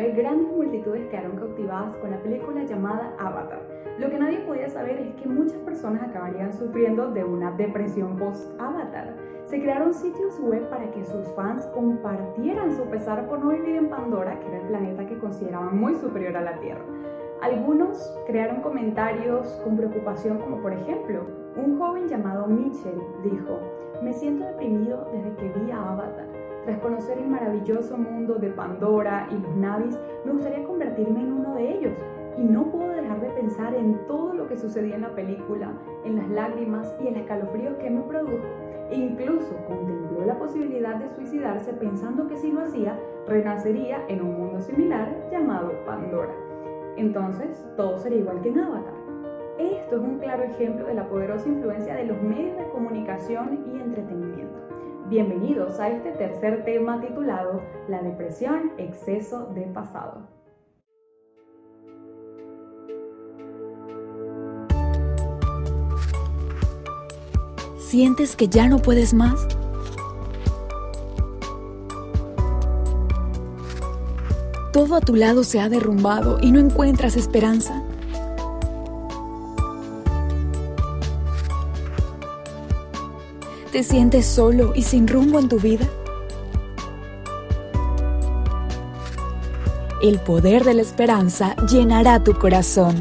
2009, grandes multitudes quedaron cautivadas con la película llamada Avatar. Lo que nadie podía saber es que muchas personas acabarían sufriendo de una depresión post-Avatar. Se crearon sitios web para que sus fans compartieran su pesar por no vivir en Pandora, que era el planeta que consideraban muy superior a la Tierra. Algunos crearon comentarios con preocupación como por ejemplo, un joven llamado Mitchell dijo, me siento deprimido desde que vi a Avatar. Tras conocer el maravilloso mundo de Pandora y los Navis, me gustaría convertirme en uno de ellos. Y no puedo dejar de pensar en todo lo que sucedía en la película, en las lágrimas y el escalofrío que me produjo. E incluso contempló la posibilidad de suicidarse pensando que si lo hacía, renacería en un mundo similar llamado Pandora. Entonces, todo sería igual que en Avatar. Esto es un claro ejemplo de la poderosa influencia de los medios de comunicación y entretenimiento. Bienvenidos a este tercer tema titulado La depresión, exceso de pasado. ¿Sientes que ya no puedes más? Todo a tu lado se ha derrumbado y no encuentras esperanza. ¿Te sientes solo y sin rumbo en tu vida? El poder de la esperanza llenará tu corazón.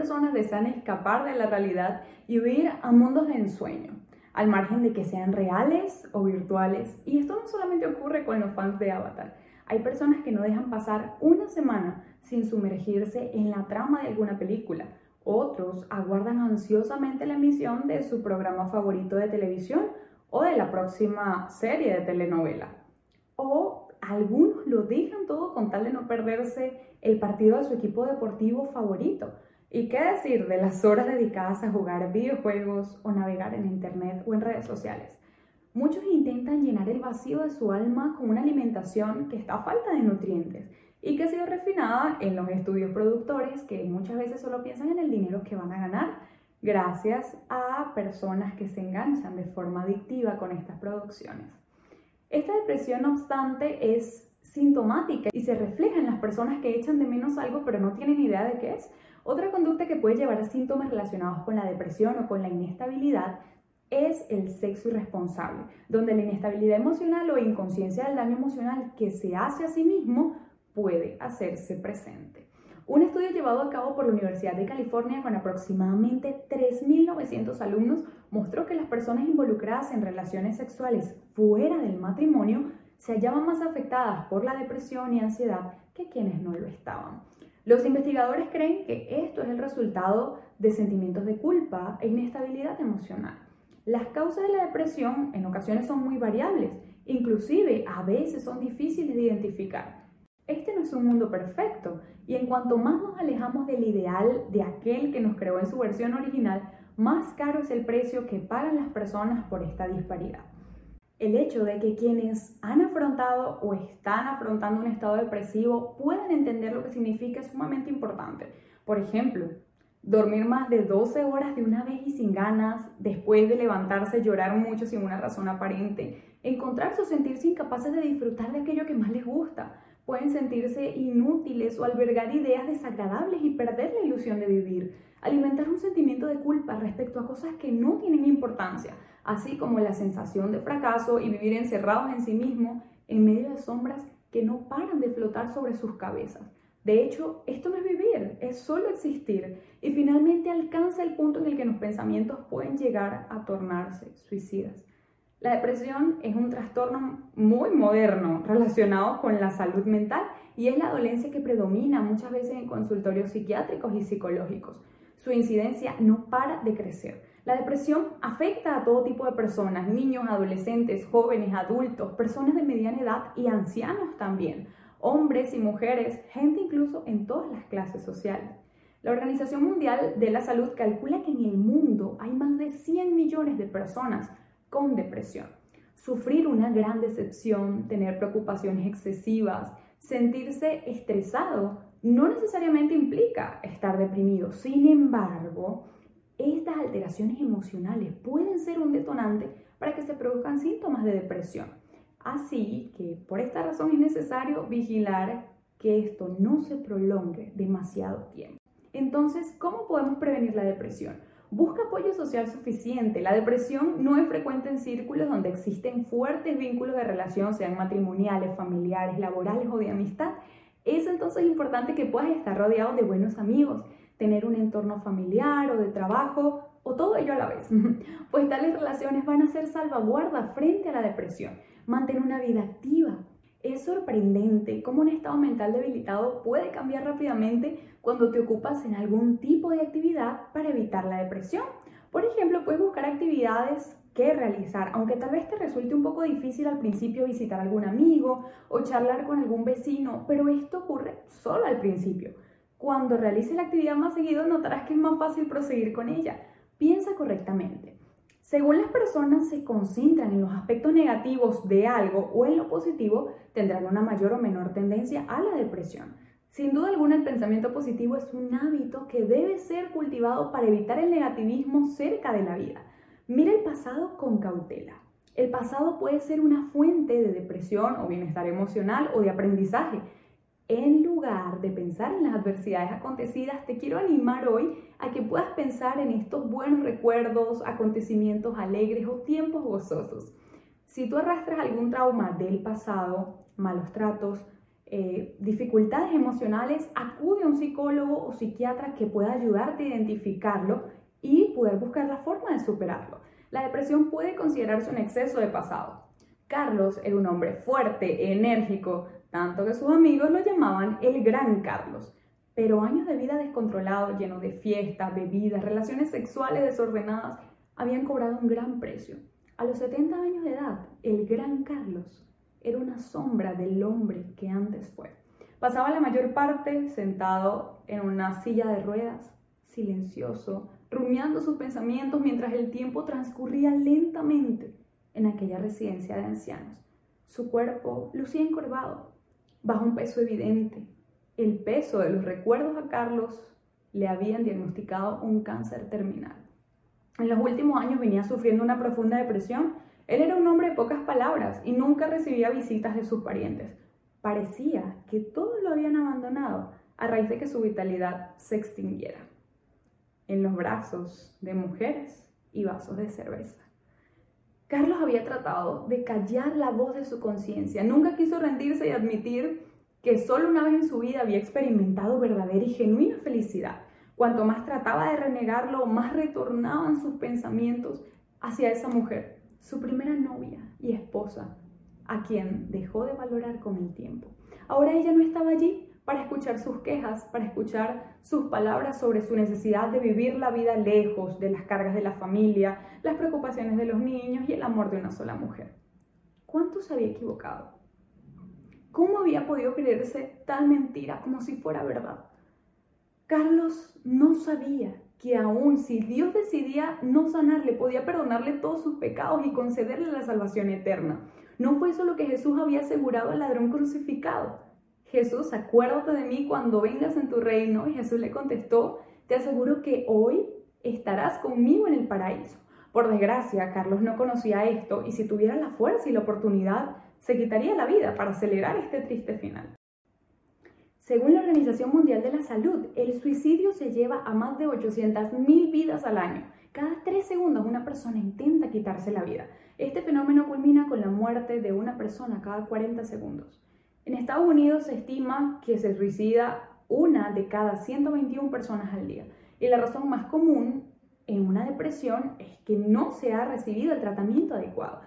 Personas desean escapar de la realidad y huir a mundos de ensueño, al margen de que sean reales o virtuales. Y esto no solamente ocurre con los fans de Avatar. Hay personas que no dejan pasar una semana sin sumergirse en la trama de alguna película. Otros aguardan ansiosamente la emisión de su programa favorito de televisión o de la próxima serie de telenovela. O algunos lo dejan todo con tal de no perderse el partido de su equipo deportivo favorito. ¿Y qué decir de las horas dedicadas a jugar videojuegos o navegar en Internet o en redes sociales? Muchos intentan llenar el vacío de su alma con una alimentación que está a falta de nutrientes y que ha sido refinada en los estudios productores que muchas veces solo piensan en el dinero que van a ganar gracias a personas que se enganchan de forma adictiva con estas producciones. Esta depresión, no obstante, es sintomática y se refleja en las personas que echan de menos algo pero no tienen idea de qué es. Otra conducta que puede llevar a síntomas relacionados con la depresión o con la inestabilidad es el sexo irresponsable, donde la inestabilidad emocional o inconsciencia del daño emocional que se hace a sí mismo puede hacerse presente. Un estudio llevado a cabo por la Universidad de California con aproximadamente 3.900 alumnos mostró que las personas involucradas en relaciones sexuales fuera del matrimonio se hallaban más afectadas por la depresión y ansiedad que quienes no lo estaban. Los investigadores creen que esto es el resultado de sentimientos de culpa e inestabilidad emocional. Las causas de la depresión en ocasiones son muy variables, inclusive a veces son difíciles de identificar. Este no es un mundo perfecto y en cuanto más nos alejamos del ideal de aquel que nos creó en su versión original, más caro es el precio que pagan las personas por esta disparidad. El hecho de que quienes han afrontado o están afrontando un estado depresivo puedan entender lo que significa es sumamente importante. Por ejemplo, dormir más de 12 horas de una vez y sin ganas, después de levantarse llorar mucho sin una razón aparente, encontrarse o sentirse incapaces de disfrutar de aquello que más les gusta, pueden sentirse inútiles o albergar ideas desagradables y perder la ilusión de vivir, alimentar un sentimiento de culpa respecto a cosas que no tienen importancia, así como la sensación de fracaso y vivir encerrados en sí mismos en medio de sombras que no paran de flotar sobre sus cabezas. De hecho, esto no es vivir, es solo existir y finalmente alcanza el punto en el que los pensamientos pueden llegar a tornarse suicidas. La depresión es un trastorno muy moderno relacionado con la salud mental y es la dolencia que predomina muchas veces en consultorios psiquiátricos y psicológicos. Su incidencia no para de crecer. La depresión afecta a todo tipo de personas, niños, adolescentes, jóvenes, adultos, personas de mediana edad y ancianos también, hombres y mujeres, gente incluso en todas las clases sociales. La Organización Mundial de la Salud calcula que en el mundo hay más de 100 millones de personas con depresión. Sufrir una gran decepción, tener preocupaciones excesivas, sentirse estresado, no necesariamente implica estar deprimido. Sin embargo, estas alteraciones emocionales pueden ser un detonante para que se produzcan síntomas de depresión. Así que por esta razón es necesario vigilar que esto no se prolongue demasiado tiempo. Entonces, ¿cómo podemos prevenir la depresión? Busca apoyo social suficiente. La depresión no es frecuente en círculos donde existen fuertes vínculos de relación, sean matrimoniales, familiares, laborales o de amistad. Es entonces importante que puedas estar rodeado de buenos amigos, tener un entorno familiar o de trabajo o todo ello a la vez, pues tales relaciones van a ser salvaguarda frente a la depresión. Mantén una vida activa, es sorprendente cómo un estado mental debilitado puede cambiar rápidamente cuando te ocupas en algún tipo de actividad para evitar la depresión. Por ejemplo, puedes buscar actividades que realizar, aunque tal vez te resulte un poco difícil al principio visitar a algún amigo o charlar con algún vecino, pero esto ocurre solo al principio. Cuando realices la actividad más seguido notarás que es más fácil proseguir con ella. Piensa correctamente. Según las personas se concentran en los aspectos negativos de algo o en lo positivo, tendrán una mayor o menor tendencia a la depresión. Sin duda alguna, el pensamiento positivo es un hábito que debe ser cultivado para evitar el negativismo cerca de la vida. Mira el pasado con cautela. El pasado puede ser una fuente de depresión o bienestar emocional o de aprendizaje en lugar de pensar en las adversidades acontecidas, te quiero animar hoy a que puedas pensar en estos buenos recuerdos, acontecimientos alegres o tiempos gozosos. Si tú arrastras algún trauma del pasado, malos tratos, eh, dificultades emocionales, acude a un psicólogo o psiquiatra que pueda ayudarte a identificarlo y poder buscar la forma de superarlo. La depresión puede considerarse un exceso de pasado. Carlos era un hombre fuerte, enérgico, tanto que sus amigos lo llamaban el Gran Carlos. Pero años de vida descontrolado, lleno de fiestas, bebidas, relaciones sexuales desordenadas, habían cobrado un gran precio. A los 70 años de edad, el Gran Carlos era una sombra del hombre que antes fue. Pasaba la mayor parte sentado en una silla de ruedas, silencioso, rumiando sus pensamientos mientras el tiempo transcurría lentamente en aquella residencia de ancianos. Su cuerpo lucía encorvado, bajo un peso evidente. El peso de los recuerdos a Carlos le habían diagnosticado un cáncer terminal. En los últimos años venía sufriendo una profunda depresión. Él era un hombre de pocas palabras y nunca recibía visitas de sus parientes. Parecía que todos lo habían abandonado a raíz de que su vitalidad se extinguiera. En los brazos de mujeres y vasos de cerveza. Carlos había tratado de callar la voz de su conciencia. Nunca quiso rendirse y admitir que solo una vez en su vida había experimentado verdadera y genuina felicidad. Cuanto más trataba de renegarlo, más retornaban sus pensamientos hacia esa mujer, su primera novia y esposa, a quien dejó de valorar con el tiempo. Ahora ella no estaba allí escuchar sus quejas, para escuchar sus palabras sobre su necesidad de vivir la vida lejos de las cargas de la familia, las preocupaciones de los niños y el amor de una sola mujer. ¿Cuánto se había equivocado? ¿Cómo había podido creerse tal mentira como si fuera verdad? Carlos no sabía que aún si Dios decidía no sanarle, podía perdonarle todos sus pecados y concederle la salvación eterna. No fue eso lo que Jesús había asegurado al ladrón crucificado. Jesús, acuérdate de mí cuando vengas en tu reino. Y Jesús le contestó, te aseguro que hoy estarás conmigo en el paraíso. Por desgracia, Carlos no conocía esto y si tuviera la fuerza y la oportunidad, se quitaría la vida para acelerar este triste final. Según la Organización Mundial de la Salud, el suicidio se lleva a más de 800.000 vidas al año. Cada tres segundos una persona intenta quitarse la vida. Este fenómeno culmina con la muerte de una persona cada 40 segundos. En Estados Unidos se estima que se suicida una de cada 121 personas al día. Y la razón más común en una depresión es que no se ha recibido el tratamiento adecuado.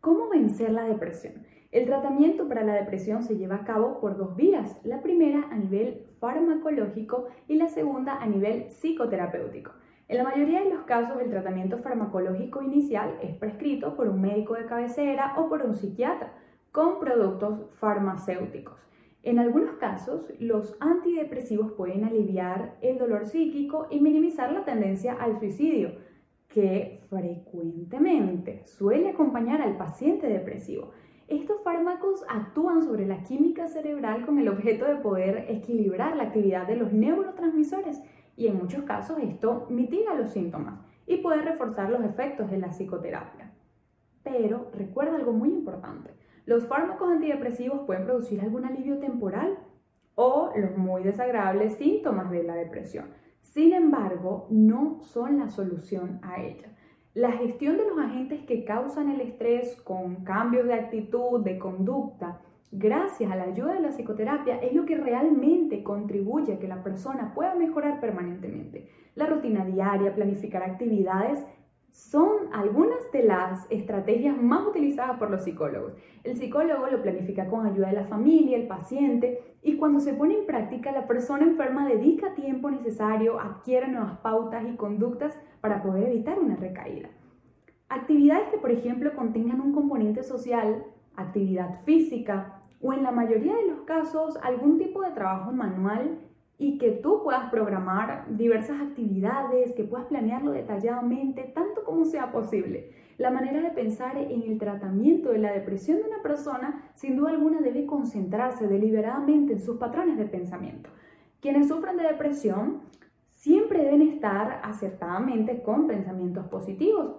¿Cómo vencer la depresión? El tratamiento para la depresión se lleva a cabo por dos vías. La primera a nivel farmacológico y la segunda a nivel psicoterapéutico. En la mayoría de los casos, el tratamiento farmacológico inicial es prescrito por un médico de cabecera o por un psiquiatra con productos farmacéuticos. En algunos casos, los antidepresivos pueden aliviar el dolor psíquico y minimizar la tendencia al suicidio. que frecuentemente suele acompañar al paciente depresivo. Estos fármacos actúan sobre la química cerebral con el objeto de poder equilibrar la actividad de los neurotransmisores y en muchos casos esto mitiga los síntomas y puede reforzar los efectos de la psicoterapia. Pero recuerda algo muy importante, los fármacos antidepresivos pueden producir algún alivio temporal o los muy desagradables síntomas de la depresión. Sin embargo, no son la solución a ella. La gestión de los agentes que causan el estrés con cambios de actitud, de conducta, gracias a la ayuda de la psicoterapia, es lo que realmente contribuye a que la persona pueda mejorar permanentemente. La rutina diaria, planificar actividades, son algunas de las estrategias más utilizadas por los psicólogos. El psicólogo lo planifica con ayuda de la familia, el paciente, y cuando se pone en práctica, la persona enferma dedica tiempo necesario, adquiere nuevas pautas y conductas para poder evitar una recaída. Actividades que, por ejemplo, contengan un componente social, actividad física o en la mayoría de los casos algún tipo de trabajo manual y que tú puedas programar diversas actividades, que puedas planearlo detalladamente, tanto como sea posible. La manera de pensar en el tratamiento de la depresión de una persona, sin duda alguna, debe concentrarse deliberadamente en sus patrones de pensamiento. Quienes sufren de depresión siempre deben estar acertadamente con pensamientos positivos,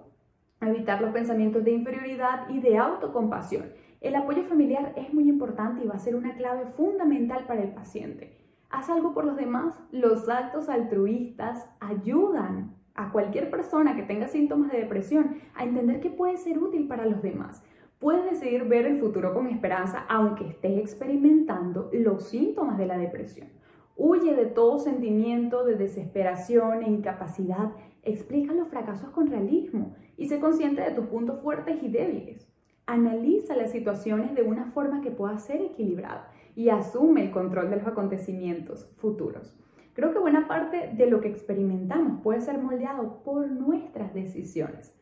evitar los pensamientos de inferioridad y de autocompasión. El apoyo familiar es muy importante y va a ser una clave fundamental para el paciente. Haz algo por los demás. Los actos altruistas ayudan a cualquier persona que tenga síntomas de depresión a entender que puede ser útil para los demás. Puedes decidir ver el futuro con esperanza aunque estés experimentando los síntomas de la depresión. Huye de todo sentimiento de desesperación e incapacidad. Explica los fracasos con realismo y sé consciente de tus puntos fuertes y débiles. Analiza las situaciones de una forma que pueda ser equilibrada y asume el control de los acontecimientos futuros. Creo que buena parte de lo que experimentamos puede ser moldeado por nuestras decisiones.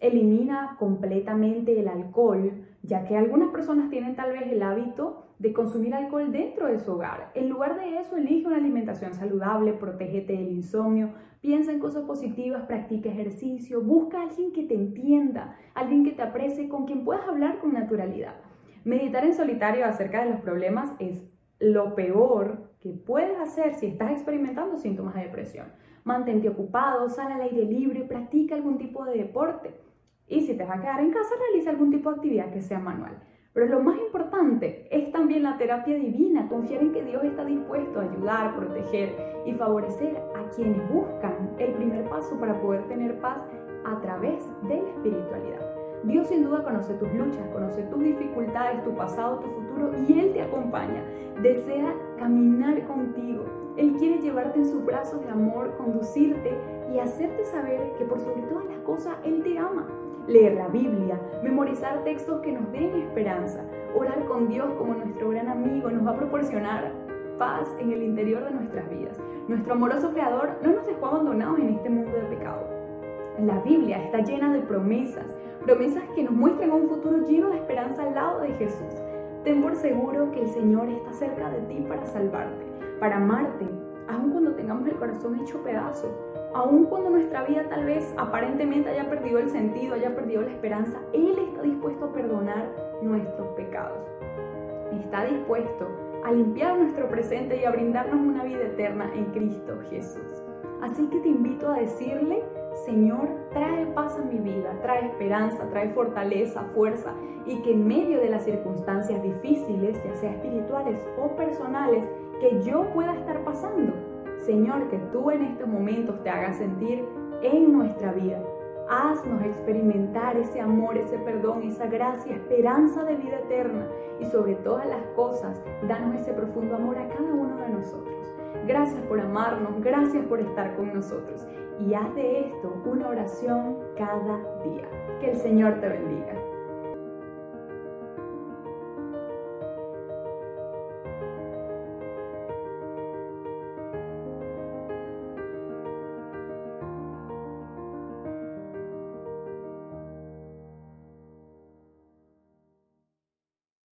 Elimina completamente el alcohol, ya que algunas personas tienen tal vez el hábito de consumir alcohol dentro de su hogar. En lugar de eso, elige una alimentación saludable, protégete del insomnio, piensa en cosas positivas, practica ejercicio, busca a alguien que te entienda, alguien que te aprecie, con quien puedas hablar con naturalidad. Meditar en solitario acerca de los problemas es lo peor que puedes hacer si estás experimentando síntomas de depresión. Mantente ocupado, sal al aire libre, practica algún tipo de deporte. Y si te vas a quedar en casa, realiza algún tipo de actividad que sea manual. Pero lo más importante es también la terapia divina, confiar en que Dios está dispuesto a ayudar, proteger y favorecer a quienes buscan el primer paso para poder tener paz a través de la espiritualidad. Dios sin duda conoce tus luchas, conoce tus dificultades, tu pasado, tu futuro y Él te acompaña. Desea caminar contigo. Él quiere llevarte en sus brazos de amor, conducirte y hacerte saber que por sobre todas las cosas Él te ama. Leer la Biblia, memorizar textos que nos den esperanza, orar con Dios como nuestro gran amigo nos va a proporcionar paz en el interior de nuestras vidas. Nuestro amoroso Creador no nos dejó abandonados en La Biblia está llena de promesas, promesas que nos muestran un futuro lleno de esperanza al lado de Jesús. Ten por seguro que el Señor está cerca de ti para salvarte, para amarte, aun cuando tengamos el corazón hecho pedazo, aun cuando nuestra vida tal vez aparentemente haya perdido el sentido, haya perdido la esperanza, Él está dispuesto a perdonar nuestros pecados. Está dispuesto a limpiar nuestro presente y a brindarnos una vida eterna en Cristo Jesús. Así que te invito a decirle, Señor, trae paz a mi vida, trae esperanza, trae fortaleza, fuerza y que en medio de las circunstancias difíciles, ya sea espirituales o personales, que yo pueda estar pasando, Señor, que tú en estos momentos te hagas sentir en nuestra vida. Haznos experimentar ese amor, ese perdón, esa gracia, esperanza de vida eterna y sobre todas las cosas, danos ese profundo amor a cada uno de nosotros. Gracias por amarnos, gracias por estar con nosotros y haz de esto una oración cada día. Que el Señor te bendiga.